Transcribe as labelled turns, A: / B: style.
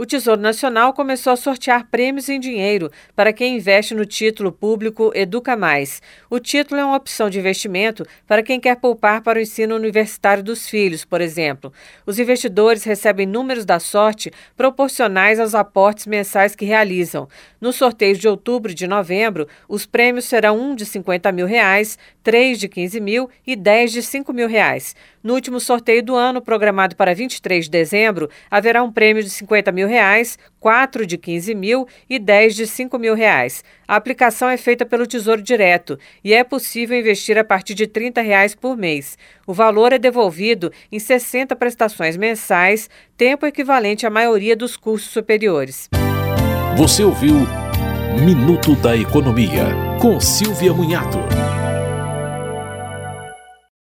A: O Tesouro Nacional começou a sortear prêmios em dinheiro para quem investe no título público Educa Mais. O título é uma opção de investimento para quem quer poupar para o ensino universitário dos filhos, por exemplo. Os investidores recebem números da sorte proporcionais aos aportes mensais que realizam. No sorteio de outubro e de novembro, os prêmios serão um de 50 mil reais, três de 15 mil e 10 de 5 mil reais. No último sorteio do ano, programado para 23 de dezembro, haverá um prêmio de 50 mil reais, 4 de 15 mil e 10 de 5 mil reais. A aplicação é feita pelo Tesouro Direto e é possível investir a partir de 30 reais por mês. O valor é devolvido em 60 prestações mensais, tempo equivalente à maioria dos cursos superiores.
B: Você ouviu Minuto da Economia, com Silvia Munhato.